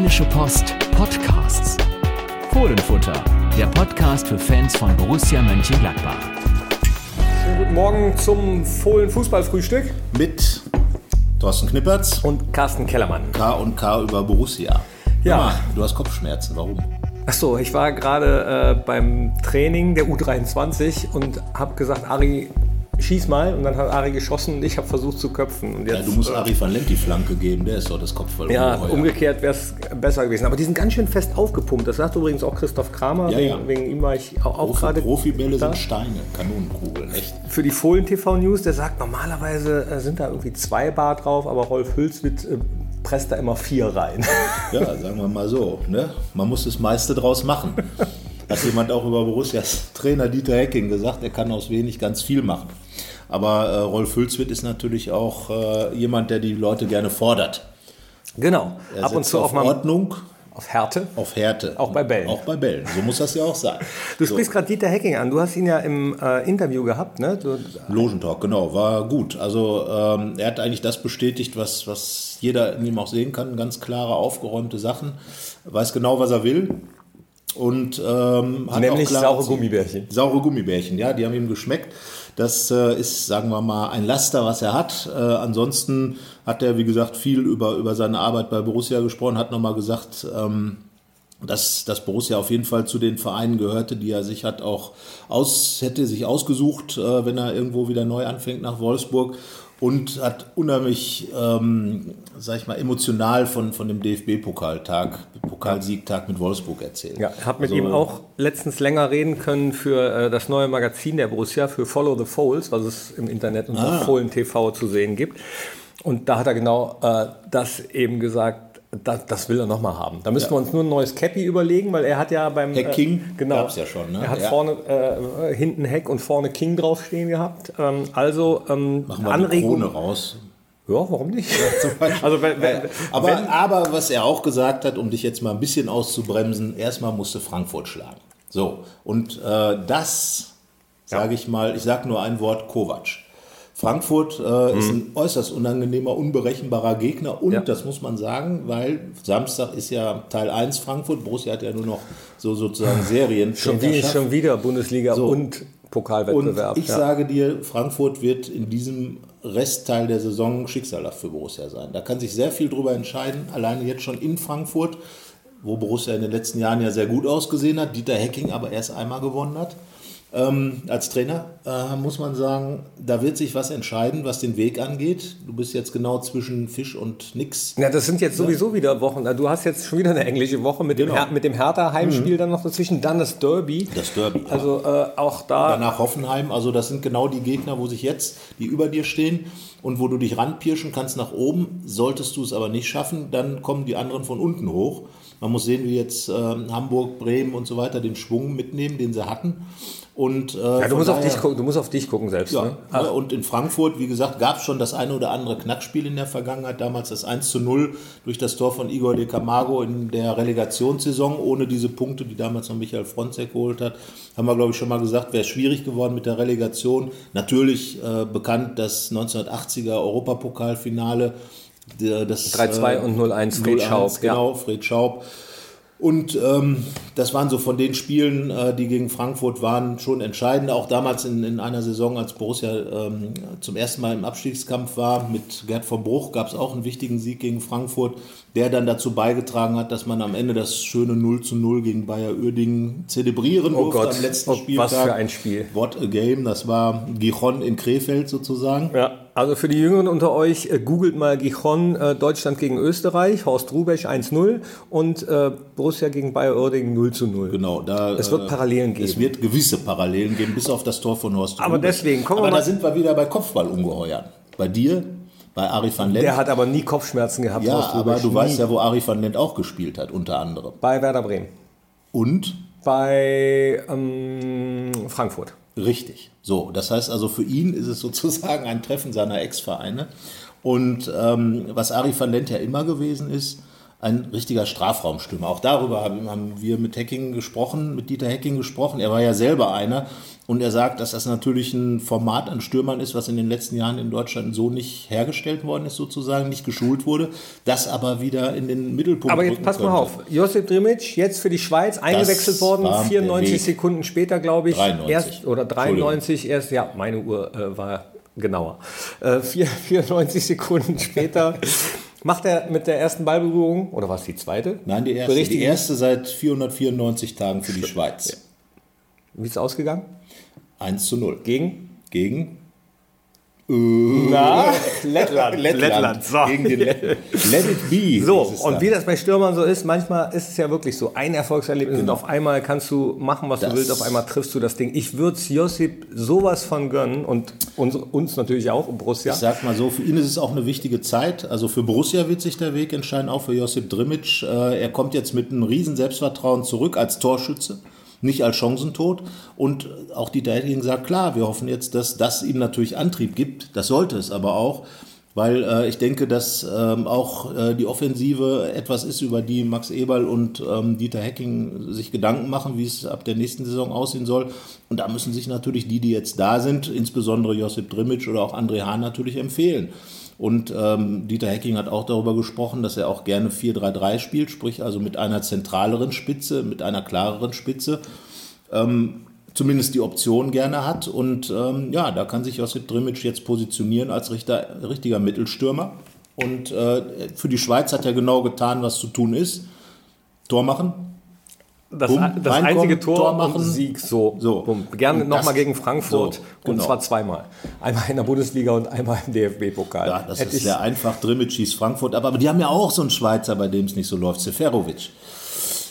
Rheinische Post Podcasts. Fohlenfutter, der Podcast für Fans von Borussia Mönchengladbach. Schönen guten Morgen zum Fohlen Fußballfrühstück mit Thorsten Knippertz und Carsten Kellermann. K und K über Borussia. Ja. Mal, du hast Kopfschmerzen, warum? Achso, ich war gerade äh, beim Training der U23 und habe gesagt, Ari, schieß mal. Und dann hat Ari geschossen und ich habe versucht zu köpfen. Und jetzt, Ja, du musst äh, Ari van Lent die Flanke geben, der ist doch das Kopfball. Ja, ungeheuer. umgekehrt wäre es besser gewesen. Aber die sind ganz schön fest aufgepumpt. Das sagt übrigens auch Christoph Kramer. Ja, wegen, ja. wegen ihm war ich auch, auch gerade Profibälle da. sind Steine, Kanonenkugeln, echt. für die Fohlen TV News. Der sagt, normalerweise äh, sind da irgendwie zwei Bar drauf, aber Rolf Hülswitz äh, presst da immer vier rein. Ja, sagen wir mal so. Ne? Man muss das meiste draus machen. Hat jemand auch über Borussias Trainer Dieter Hecking gesagt, er kann aus wenig ganz viel machen. Aber äh, Rolf Hülswit ist natürlich auch äh, jemand, der die Leute gerne fordert. genau. Er Ab und zu auch auf mal Ordnung, auf Härte. auf Härte. Auch bei Bällen. Auch bei Bällen. So muss das ja auch sein. Du so. sprichst gerade Dieter Hecking an. Du hast ihn ja im äh, Interview gehabt, ne? Du, Logentalk, genau, war gut. Also ähm, er hat eigentlich das bestätigt, was, was jeder in ihm auch sehen kann. Ganz klare, aufgeräumte Sachen. Weiß genau, was er will. Und ähm, hat Nämlich auch klare saure. Gummibärchen. Saure Gummibärchen, ja, die haben ihm geschmeckt. Das äh, ist, sagen wir mal, ein Laster, was er hat. Äh, ansonsten hat er, wie gesagt, viel über, über seine Arbeit bei Borussia gesprochen, hat nochmal gesagt, ähm, dass, dass Borussia auf jeden Fall zu den Vereinen gehörte, die er sich hat auch aus, hätte sich ausgesucht, äh, wenn er irgendwo wieder neu anfängt nach Wolfsburg und hat unheimlich, ähm, sag ich mal, emotional von, von dem DFB-Pokaltag, Pokalsiegtag mit Wolfsburg erzählt. ja, habe mit Also, ihm auch letztens länger reden können für äh, das neue Magazin der Borussia, für Follow the Foles, was es im Internet unter Ah. Fohlen TV zu sehen gibt. Und da hat er genau äh, das eben gesagt, das, das will er nochmal haben. Da müssen wir uns nur ein neues Cappy überlegen, weil er hat ja beim Hacking genau, gab's ja schon, ne? Er hat Ja. vorne äh, hinten Heck und vorne King draufstehen gehabt. Ähm, also ähm, Machen wir die Anregung. Krone raus. Ja, warum nicht? also wenn, wenn, Aber, wenn, aber was er auch gesagt hat, um dich jetzt mal ein bisschen auszubremsen, erstmal musste Frankfurt schlagen. So, und äh, das, sage ich mal, ich sage nur ein Wort, Kovac. Frankfurt äh, ist ein äußerst unangenehmer, unberechenbarer Gegner und Mhm. Ja. das muss man sagen, weil Samstag ist ja Teil 1 Frankfurt, Borussia hat ja nur noch so sozusagen Serien. schon, wie, schon wieder Bundesliga So. und Und Pokalwettbewerb. ich ja. sage dir, Frankfurt wird in diesem Restteil der Saison schicksalhaft für Borussia sein. Da kann sich sehr viel drüber entscheiden, alleine jetzt schon in Frankfurt, wo Borussia in den letzten Jahren ja sehr gut ausgesehen hat, Dieter Hecking aber erst einmal gewonnen hat. Ähm, als Trainer äh, muss man sagen, da wird sich was entscheiden, was den Weg angeht. Du bist jetzt genau zwischen Fisch und nix. Ja, das sind jetzt sowieso wieder Wochen. Du hast jetzt schon wieder eine englische Woche mit dem, Genau. Her mit dem Hertha-Heimspiel dann noch dazwischen, dann das Derby. Das Derby. Also äh, auch da. Danach Hoffenheim. Also das sind genau die Gegner, wo sich jetzt, die über dir stehen und wo du dich ranpirschen kannst nach oben. Solltest du es aber nicht schaffen, dann kommen die anderen von unten hoch. Man muss sehen, wie jetzt ähm, Hamburg, Bremen und so weiter den Schwung mitnehmen, den sie hatten. Und, äh, ja, du, musst auf daher- dich gucken, du musst auf dich gucken selbst. ja, Ne? ne, und in Frankfurt, wie gesagt, gab es schon das eine oder andere Knackspiel in der Vergangenheit. Damals das 1 zu 0 durch das Tor von Igor de Camargo in der Relegationssaison, ohne diese Punkte, die damals noch Michael Fronzek geholt hat. Haben wir, glaube ich, schon mal gesagt, wäre schwierig geworden mit der Relegation. Natürlich äh, bekannt das 1980er Europapokalfinale. Der- Das, 3-2 äh, und 0-1 Fred 0-1, Schaub, ja. Genau, Fred Schaub. Und ähm, das waren so von den Spielen, äh, die gegen Frankfurt waren, schon entscheidend. Auch damals in, in einer Saison, als Borussia ähm, zum ersten Mal im Abstiegskampf war, mit Gerd von Bruch gab es auch einen wichtigen Sieg gegen Frankfurt, der dann dazu beigetragen hat, dass man am Ende das schöne 0 zu 0 gegen Bayer Uerdingen zelebrieren Oh durfte Gott, am letzten oh, Spieltag. was für ein Spiel. What a game, das war Gijon in Krefeld sozusagen. Ja, also für die Jüngeren unter euch, äh, googelt mal Gijon, äh, Deutschland gegen Österreich, Horst Rubesch 1-0 und äh, Borussia gegen Bayer Oerdingen 0 zu 0. Genau, da, Es wird äh, Parallelen geben. Es wird gewisse Parallelen geben, bis auf das Tor von Horst Aber Rubesch. deswegen, kommen wir Aber mal- da sind wir wieder bei Kopfballungeheuern. Bei dir, bei Ari van Lent. Der hat aber nie Kopfschmerzen gehabt, ja, Horst aber Rubesch, du nie. weißt ja, wo Ari van Lent auch gespielt hat, unter anderem. Bei Werder Bremen. Und? Bei ähm, Frankfurt. Richtig. So, das heißt also, für ihn ist es sozusagen ein Treffen seiner Ex-Vereine. Und ähm, was Ari van Lent ja immer gewesen ist, ein richtiger Strafraumstürmer. Auch darüber haben, wir mit Hacking gesprochen, mit Dieter Hacking gesprochen. Er war ja selber einer und er sagt, dass das natürlich ein Format an Stürmern ist, was in den letzten Jahren in Deutschland so nicht hergestellt worden ist, sozusagen, nicht geschult wurde, das aber wieder in den Mittelpunkt Aber jetzt pass mal auf, Josip Drimic, jetzt für die Schweiz eingewechselt worden, 94 Sekunden später, glaube ich, 93. erst oder 93 erst, ja, meine Uhr äh, war genauer. Äh, vier, 94 Sekunden später Macht er mit der ersten Ballberührung, oder war es die zweite? Nein, die erste. Die erste seit 494 Tagen für die Schweiz. Ja. Wie ist es ausgegangen? 1 zu 0. Gegen? Gegen na, Lettland. Lettland. Lettland. So. Gegen den Let, Let it be. So, und wie das bei Stürmern so ist, manchmal ist es ja wirklich so, ein Erfolgserlebnis genau. und auf einmal kannst du machen, was das du willst, auf einmal triffst du das Ding. Ich würde es Josip sowas von gönnen und uns, uns natürlich auch, Borussia. Ich sag mal so, für ihn ist es auch eine wichtige Zeit. Also für Borussia wird sich der Weg entscheiden, auch für Josip Drimic. Äh, er kommt jetzt mit einem riesen Selbstvertrauen zurück als Torschütze nicht als Chancentod. Und auch die Hecking sagt, klar, wir hoffen jetzt, dass das ihm natürlich Antrieb gibt. Das sollte es aber auch, weil äh, ich denke, dass ähm, auch äh, die Offensive etwas ist, über die Max Eberl und ähm, Dieter Hecking sich Gedanken machen, wie es ab der nächsten Saison aussehen soll. Und da müssen sich natürlich die, die jetzt da sind, insbesondere Josip Drimic oder auch André Hahn natürlich empfehlen. Und ähm, Dieter Hecking hat auch darüber gesprochen, dass er auch gerne 4-3-3 spielt, sprich also mit einer zentraleren Spitze, mit einer klareren Spitze. Ähm, zumindest die Option gerne hat. Und ähm, ja, da kann sich Josip Drimic jetzt positionieren als richter, richtiger Mittelstürmer. Und äh, für die Schweiz hat er genau getan, was zu tun ist. Tor machen, das, Bumm, das einzige Tor, Tor machen. Sieg, so. so. Bumm. Gerne nochmal gegen Frankfurt. So, genau. Und zwar zweimal. Einmal in der Bundesliga und einmal im DFB-Pokal. Ja, das Hätte ist sehr einfach. Drimmitsch schießt Frankfurt. Aber, aber die haben ja auch so einen Schweizer, bei dem es nicht so läuft. Seferovic.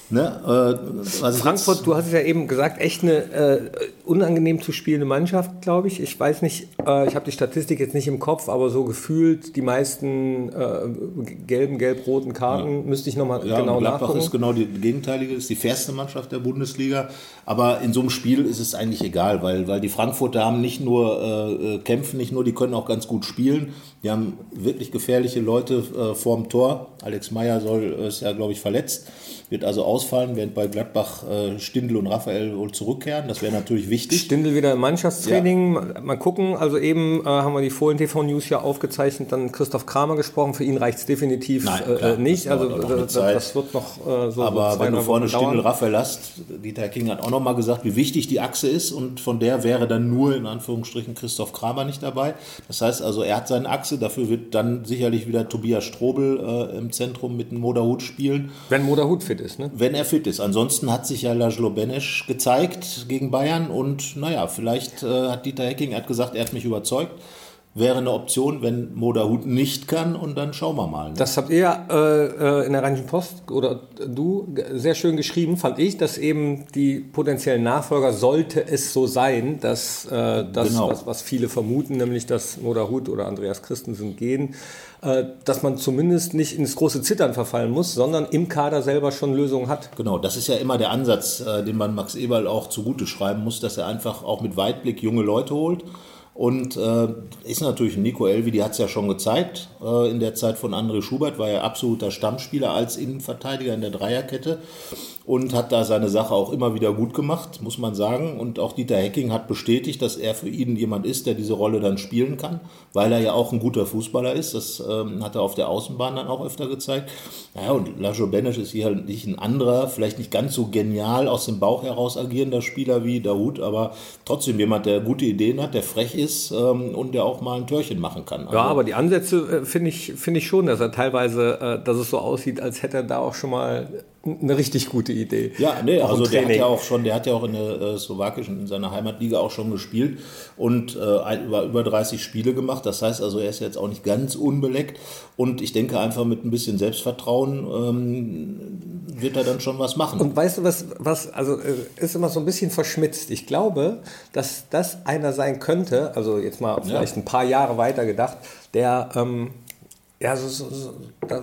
Ne? Äh, Frankfurt, du hast es ja eben gesagt, echt eine äh, unangenehm zu spielende Mannschaft, glaube ich. Ich weiß nicht, äh, ich habe die Statistik jetzt nicht im Kopf, aber so gefühlt die meisten äh, gelben, gelb-roten Karten ja. müsste ich nochmal ja, genau Gladbach nachgucken. ist genau die gegenteilige, ist die fairste Mannschaft der Bundesliga. Aber in so einem Spiel ist es eigentlich egal, weil, weil die Frankfurter haben nicht nur äh, äh, kämpfen, nicht nur, die können auch ganz gut spielen. Die haben wirklich gefährliche Leute äh, vorm Tor. Alex Meyer soll ist ja, glaube ich, verletzt wird also ausfallen, während bei Gladbach äh, Stindl und Raphael wohl zurückkehren. Das wäre natürlich wichtig. Stindl wieder im Mannschaftstraining. Ja. Mal gucken. Also eben äh, haben wir die Fohlen TV News ja aufgezeichnet, dann Christoph Kramer gesprochen. Für ihn reicht es definitiv Nein, äh, klar, nicht. Das also das, das, wird noch äh, so. Aber so wenn du vorne Stindl Raphael hast, Dieter King hat auch noch mal gesagt, wie wichtig die Achse ist und von der wäre dann nur in Anführungsstrichen Christoph Kramer nicht dabei. Das heißt also, er hat seine Achse. Dafür wird dann sicherlich wieder Tobias Strobel äh, im Zentrum mit dem Moderhut spielen. Wenn Moderhut fit fit ist. Ne? Wenn er fit ist. Ansonsten hat sich ja Lajlo Benesch gezeigt gegen Bayern und naja, vielleicht äh, hat Dieter Hecking, hat gesagt, er hat mich überzeugt. Wäre eine Option, wenn Moderhut nicht kann und dann schauen wir mal. Ne? Das habt ihr äh, äh in der Rheinischen Post oder du sehr schön geschrieben, fand ich, dass eben die potenziellen Nachfolger, sollte es so sein, dass äh, das, genau. was, was viele vermuten, nämlich dass Moderhut oder Andreas Christensen gehen, äh, dass man zumindest nicht ins große Zittern verfallen muss, sondern im Kader selber schon Lösungen hat. Genau, das ist ja immer der Ansatz, äh, den man Max Eberl auch zugute schreiben muss, dass er einfach auch mit Weitblick junge Leute holt. Und äh, ist natürlich Nico Elvi, die hat es ja schon gezeigt. Äh, in der Zeit von André Schubert war er absoluter Stammspieler als Innenverteidiger in der Dreierkette und hat da seine Sache auch immer wieder gut gemacht, muss man sagen. Und auch Dieter Hecking hat bestätigt, dass er für ihn jemand ist, der diese Rolle dann spielen kann, weil er ja auch ein guter Fußballer ist. Das ähm, hat er auf der Außenbahn dann auch öfter gezeigt. Naja, und Lajo Benesch ist hier halt nicht ein anderer, vielleicht nicht ganz so genial aus dem Bauch heraus agierender Spieler wie Daoud, aber trotzdem jemand, der gute Ideen hat, der frech ist ähm, und der auch mal ein Törchen machen kann. Also ja, aber die Ansätze äh, finde ich, find ich schon, dass er teilweise, äh, dass es so aussieht, als hätte er da auch schon mal eine richtig gute Idee. Ja, nee, auch also der hat ja auch schon, der hat ja auch in der äh, slowakischen, in seiner Heimatliga auch schon gespielt und äh, über, über 30 Spiele gemacht. Das heißt also, er ist jetzt auch nicht ganz unbeleckt und ich denke einfach mit ein bisschen Selbstvertrauen ähm, wird er dann schon was machen. Und weißt du, was, was also äh, ist immer so ein bisschen verschmitzt. Ich glaube, dass das einer sein könnte, also jetzt mal vielleicht ja. ein paar Jahre weiter gedacht, der ähm, ja, so, so, so da,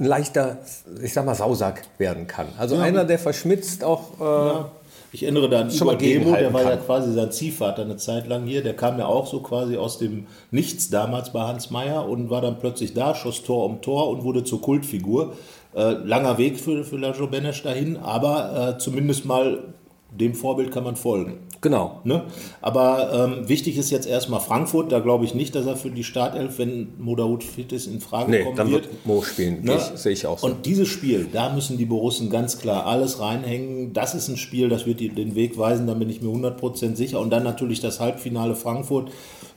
ein leichter, ich sag mal, Sausack werden kann. Also ja. einer, der verschmitzt auch. Äh, ja. Ich erinnere da an Igor Demo, der war kann. ja quasi sein Ziehvater eine Zeit lang hier. Der kam ja auch so quasi aus dem Nichts damals bei Hans Meyer und war dann plötzlich da, schoss Tor um Tor und wurde zur Kultfigur. Äh, langer Weg für, für Lajo Benesch dahin, aber äh, zumindest mal dem Vorbild kann man folgen. Genau. Ne? Aber ähm, wichtig ist jetzt erstmal Frankfurt. Da glaube ich nicht, dass er für die Startelf, wenn Modaut fit ist, in Frage nee, kommen dann wird. wird Mo spielen. Ne? Sehe ich auch so. Und dieses Spiel, da müssen die Borussen ganz klar alles reinhängen. Das ist ein Spiel, das wird den Weg weisen, da bin ich mir 100% sicher. Und dann natürlich das Halbfinale Frankfurt.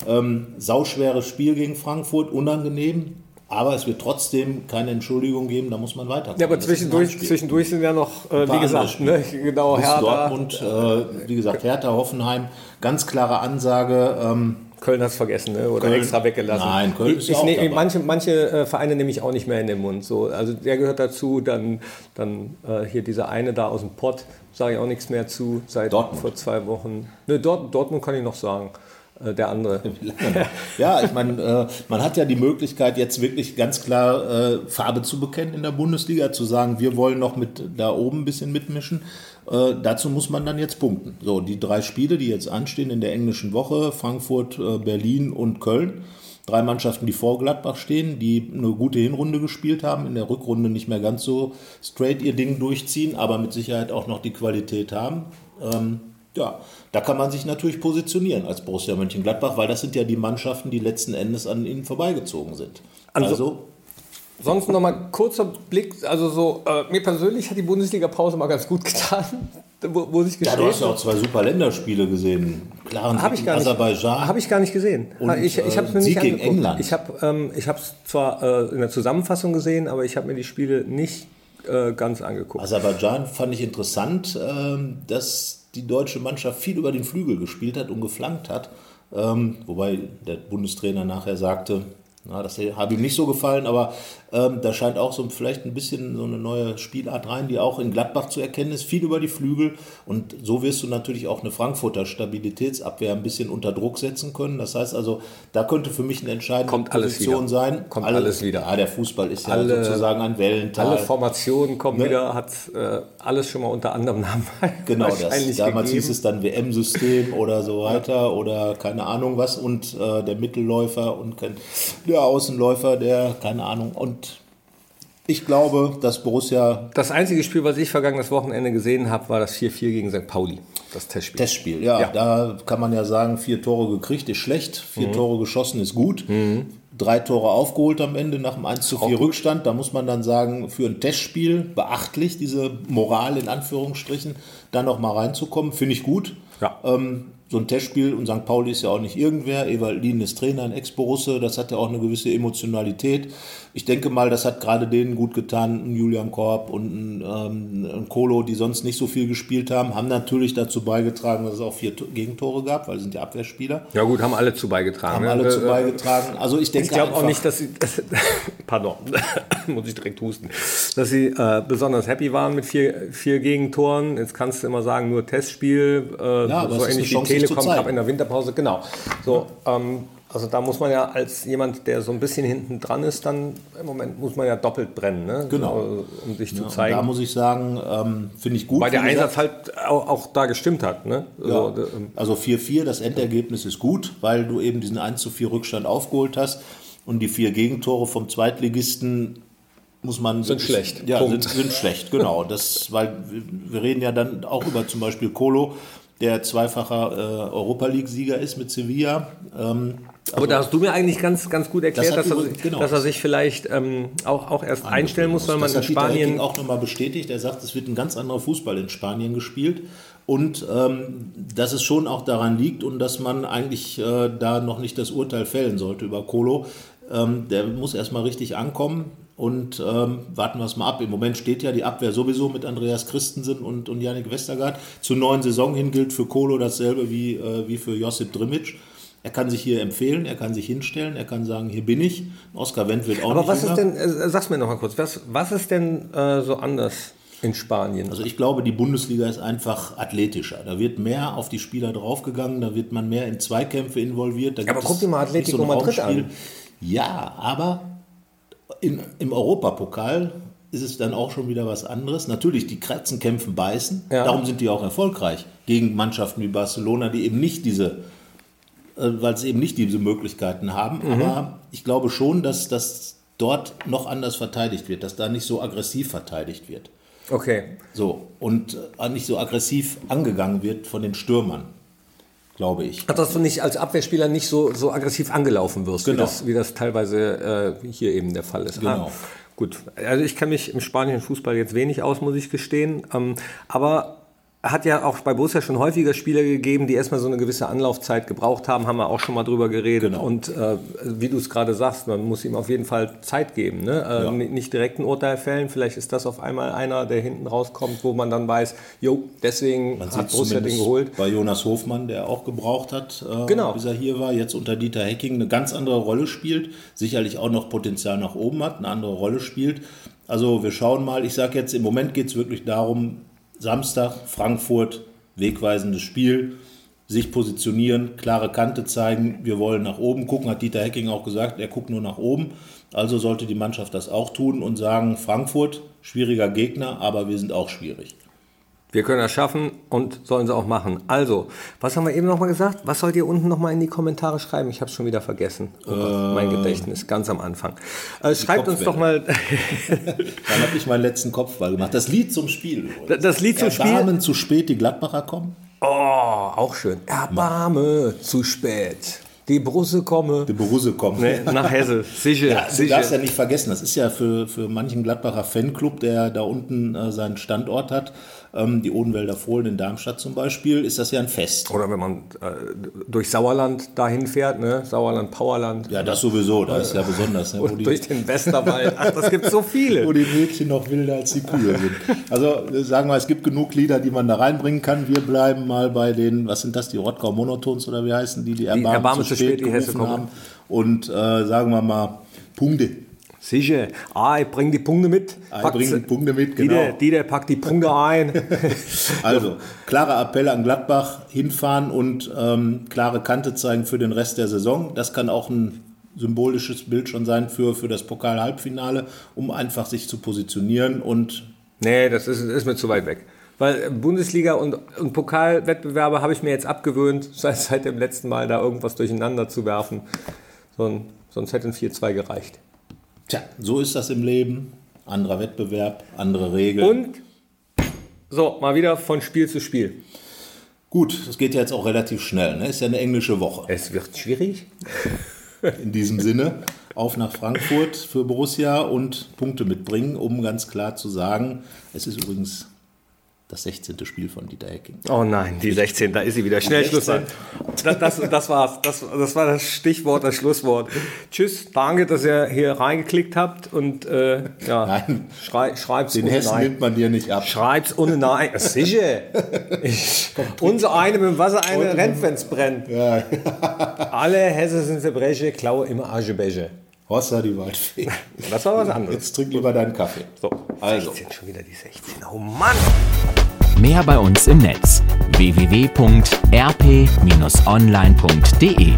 Ähm, sauschweres Spiel gegen Frankfurt, unangenehm. Aber es wird trotzdem keine Entschuldigung geben, da muss man weiterkommen. Ja, aber zwischendurch, zwischendurch sind ja noch, äh, wie gesagt, ne, genau, Hertha. Dortmund, äh, wie gesagt, Hertha, Hoffenheim, ganz klare Ansage. Ähm, Köln hat es vergessen ne? oder Köln, extra weggelassen. Nein, Köln ist ich, ich, Manche, manche äh, Vereine nehme ich auch nicht mehr in den Mund. So, also der gehört dazu, dann, dann äh, hier dieser eine da aus dem Pott, sage ich auch nichts mehr zu, seit Dortmund. vor zwei Wochen. Ne, Dort, Dortmund kann ich noch sagen. Äh, der andere. ja, ich meine, äh, man hat ja die Möglichkeit, jetzt wirklich ganz klar äh, Farbe zu bekennen in der Bundesliga, zu sagen, wir wollen noch mit da oben ein bisschen mitmischen. Äh, dazu muss man dann jetzt punkten. So, die drei Spiele, die jetzt anstehen in der englischen Woche, Frankfurt, äh, Berlin und Köln. Drei Mannschaften, die vor Gladbach stehen, die eine gute Hinrunde gespielt haben, in der Rückrunde nicht mehr ganz so straight ihr Ding durchziehen, aber mit Sicherheit auch noch die Qualität haben. Ähm, ja, da kann man sich natürlich positionieren als Borussia Mönchengladbach, weil das sind ja die Mannschaften, die letzten Endes an ihnen vorbeigezogen sind. Also, also sonst noch mal kurzer Blick, also so äh, mir persönlich hat die Bundesliga-Pause mal ganz gut getan. Wo, wo sich ja, du hast ja auch zwei super Länderspiele gesehen. Klaren Sieg ich Aserbaidschan. Habe ich gar nicht gesehen. Und, ich ich habe es mir Sieg nicht gegen England. Ich habe ähm, es zwar äh, in der Zusammenfassung gesehen, aber ich habe mir die Spiele nicht äh, ganz angeguckt. Aserbaidschan fand ich interessant, ähm, dass die deutsche Mannschaft viel über den Flügel gespielt hat und geflankt hat. Ähm, wobei der Bundestrainer nachher sagte, na, das habe ihm nicht so gefallen, aber ähm, da scheint auch so vielleicht ein bisschen so eine neue Spielart rein, die auch in Gladbach zu erkennen ist. Viel über die Flügel und so wirst du natürlich auch eine Frankfurter Stabilitätsabwehr ein bisschen unter Druck setzen können. Das heißt also, da könnte für mich eine entscheidende Kommt Position sein. Kommt alles, alles wieder. Ja, der Fußball ist ja alle, sozusagen ein Wellental. Alle Formationen kommen ne? wieder, hat äh, alles schon mal unter anderem Namen. Genau, das, damals gegeben. hieß es dann WM-System oder so weiter ja. oder keine Ahnung was und äh, der Mittelläufer und kein der Außenläufer, der, keine Ahnung, und ich glaube, dass Borussia. Das einzige Spiel, was ich vergangenes Wochenende gesehen habe, war das 4-4 gegen St. Pauli, das Testspiel. Testspiel, ja, ja, Da kann man ja sagen, vier Tore gekriegt ist schlecht, vier mhm. Tore geschossen ist gut. Mhm. Drei Tore aufgeholt am Ende nach dem 1 zu 4 Rückstand. Da muss man dann sagen, für ein Testspiel beachtlich, diese Moral in Anführungsstrichen, da nochmal reinzukommen, finde ich gut. Ja. Ähm, so ein Testspiel und St. Pauli ist ja auch nicht irgendwer. Ewald Lien ist Trainer, ein Ex-Borusse, das hat ja auch eine gewisse Emotionalität. Ich denke mal, das hat gerade denen gut getan, ein Julian Korb und ein, ähm, ein Kolo, die sonst nicht so viel gespielt haben, haben natürlich dazu beigetragen, dass es auch vier Gegentore gab, weil sie sind ja Abwehrspieler. Ja gut, haben alle zu beigetragen. Haben alle äh, zu beigetragen. Also ich denke Ich glaube auch nicht, dass sie, dass, pardon, muss ich direkt husten, dass sie äh, besonders happy waren mit vier, vier Gegentoren. Jetzt kannst du immer sagen, nur Testspiel, äh, ja, so ähnlich wie Telekom Cup in der Winterpause, genau. So, ähm, also da muss man ja als jemand, der so ein bisschen hinten dran ist, dann im Moment muss man ja doppelt brennen, ne? genau. So, um sich zu zeigen. Da muss ich sagen, ähm, finde ich gut. Weil der Einsatz halt auch, auch, da gestimmt hat. Ne? Ja. Also 4-4, ähm, das Endergebnis ist gut, weil du eben diesen 1 4 Rückstand aufgeholt hast und die vier Gegentore vom Zweitligisten muss man sind schlecht. Ja, sind, sind, schlecht, genau. Das, weil wir reden ja dann auch über zum Beispiel Kolo, der zweifacher äh, Europa League-Sieger ist mit Sevilla. Ähm, also Aber da hast du mir eigentlich ganz, ganz gut erklärt, das dass, er, genau. dass er sich vielleicht ähm, auch, auch erst einstellen muss, weil man das in Spanien. auch nochmal bestätigt. Er sagt, es wird ein ganz anderer Fußball in Spanien gespielt. Und ähm, dass es schon auch daran liegt und dass man eigentlich äh, da noch nicht das Urteil fällen sollte über Kolo. Ähm, der muss erstmal richtig ankommen. Und ähm, warten wir es mal ab. Im Moment steht ja die Abwehr sowieso mit Andreas Christensen und, und Janik Westergaard. Zur neuen Saison hin gilt für Kolo dasselbe wie, äh, wie für Josip Drimic. Er kann sich hier empfehlen, er kann sich hinstellen, er kann sagen, hier bin ich. Oskar Wendt wird auch Aber nicht was jünger. ist denn, äh, sag's mir noch mal kurz, was, was ist denn äh, so anders in Spanien? Also ich glaube, die Bundesliga ist einfach athletischer. Da wird mehr auf die Spieler draufgegangen, da wird man mehr in Zweikämpfe involviert. aber guck dir mal Atletico so Madrid an. Ja, aber in, Im Europapokal ist es dann auch schon wieder was anderes. Natürlich, die Kratzen kämpfen beißen. Ja. Darum sind die auch erfolgreich gegen Mannschaften wie Barcelona, die eben nicht diese, äh, weil sie eben nicht diese Möglichkeiten haben. Mhm. Aber ich glaube schon, dass, dass dort noch anders verteidigt wird, dass da nicht so aggressiv verteidigt wird. Okay. So, und äh, nicht so aggressiv angegangen wird von den Stürmern, glaube ich. Dass du nicht als Abwehrspieler nicht so, so aggressiv angelaufen wirst, Genau. wie, das, wie das teilweise äh, hier eben der Fall ist. Genau. Ah, gut, also ich kenne mich im spanischen Fußball jetzt wenig aus, muss ich gestehen. Ähm, aber hat ja auch bei Borussia schon häufiger Spieler gegeben, die erstmal so eine gewisse Anlaufzeit gebraucht haben, haben wir auch schon mal drüber geredet. Genau. Und äh, wie du es gerade sagst, man muss ihm auf jeden Fall Zeit geben. Ne? Äh, Ja. Nicht direkt ein Urteil fällen. Vielleicht ist das auf einmal einer, der hinten rauskommt, wo man dann weiß, jo, deswegen Man hat Borussia den geholt. bei Jonas Hofmann, der auch gebraucht hat, äh, Genau. bis er hier war, jetzt unter Dieter Hecking eine ganz andere Rolle spielt, sicherlich auch noch Potenzial nach oben hat, eine andere Rolle spielt. Also wir schauen mal, ich sage jetzt, im Moment geht es wirklich darum, Samstag, Frankfurt, wegweisendes Spiel, sich positionieren, klare Kante zeigen, wir wollen nach oben gucken, hat Dieter Hecking auch gesagt, er guckt nur nach oben. Also sollte die Mannschaft das auch tun und sagen, Frankfurt, schwieriger Gegner, aber wir sind auch schwierig. Wir können das schaffen und sollen sie auch machen. Also, was haben wir eben nochmal gesagt? Was sollt ihr unten nochmal in die Kommentare schreiben? Ich habe es schon wieder vergessen. Oh Gott, mein Gedächtnis, ganz am Anfang. Äh, schreibt uns doch mal Dann habe ich meinen letzten Kopfball gemacht. Das Lied zum Spiel. übrigens. das Lied zum Spiel. Erbarmen zu spät, die Gladbacher kommen. Oh, auch schön. Erbarme, zu spät. Die Brusse komme. Die Borusse kommen. Nee, nach Hesse. Sicher, Ja, du sicher. darfst ja nicht vergessen, das ist ja für, für manchen Gladbacher Fanclub, der da unten äh, seinen Standort hat, die Odenwälder Fohlen in Darmstadt zum Beispiel, ist das ja ein Fest. Oder wenn man äh, durch Sauerland dahin fährt, ne? Sauerland, Powerland. Ja, das sowieso, da ist ja besonders, ne, Und durch die, den Westerwald. Ach, das gibt so viele. wo die Mädchen noch wilder als die Kühe sind. Also äh, sagen wir, es gibt genug Lieder, die man da reinbringen kann. Wir bleiben mal bei den, was sind das, die Rottgau Monotons oder wie heißen die, die Erbarmen, Erbarmen zu spät, die Hesse gerufen haben. Und äh, sagen wir mal, Punkte. Sicher. Ah, ich bring die Punkte mit. Ah, ich Packt bring sie- die Punkte mit, genau. die der packt die Punkte ein. Also, klarer Appell an Gladbach, hinfahren und ähm, klare Kante zeigen für den Rest der Saison. Das kann auch ein symbolisches Bild schon sein für, für das Pokal-Halbfinale, um einfach sich zu positionieren und nee, das ist, ist mir zu weit weg. Weil Bundesliga und, und Pokalwettbewerbe habe ich mir jetzt abgewöhnt, seit, seit dem letzten Mal da irgendwas durcheinander zu werfen. So ein, sonst hätte ein 4-2 gereicht. Tja, so ist das im Leben. Anderer Wettbewerb, andere Regeln. Und so, mal wieder von Spiel zu Spiel. Gut, das geht ja jetzt auch relativ schnell. Ne? Ist ja eine englische Woche. Es wird schwierig. In diesem Sinne, auf nach Frankfurt für Borussia und Punkte mitbringen, um ganz klar zu sagen, es ist übrigens das 16. Spiel von Dieter Hecking. Oh nein, die 16, da ist sie wieder. Schnell Schluss. 16. Das, das, das war's. Das, das war das Stichwort, das Schlusswort. Tschüss, danke, dass ihr hier reingeklickt habt und äh, ja, Nein. schrei, schreibt's Den ohne Hessen Nein. nimmt man dir nicht ab. Schreib's ohne Nein. Sicher. Ich, unser eine mit dem Wasser eine rennt, wenn's brennt. Alle Hesse sind Verbrecher, klaue immer Aschebecher. Hossa die Waldfee. Das war was anderes. Jetzt trink lieber deinen Kaffee. So, Also. 16, schon wieder die 16. Oh Mann! Mehr bei uns im Netz www.rp-online.de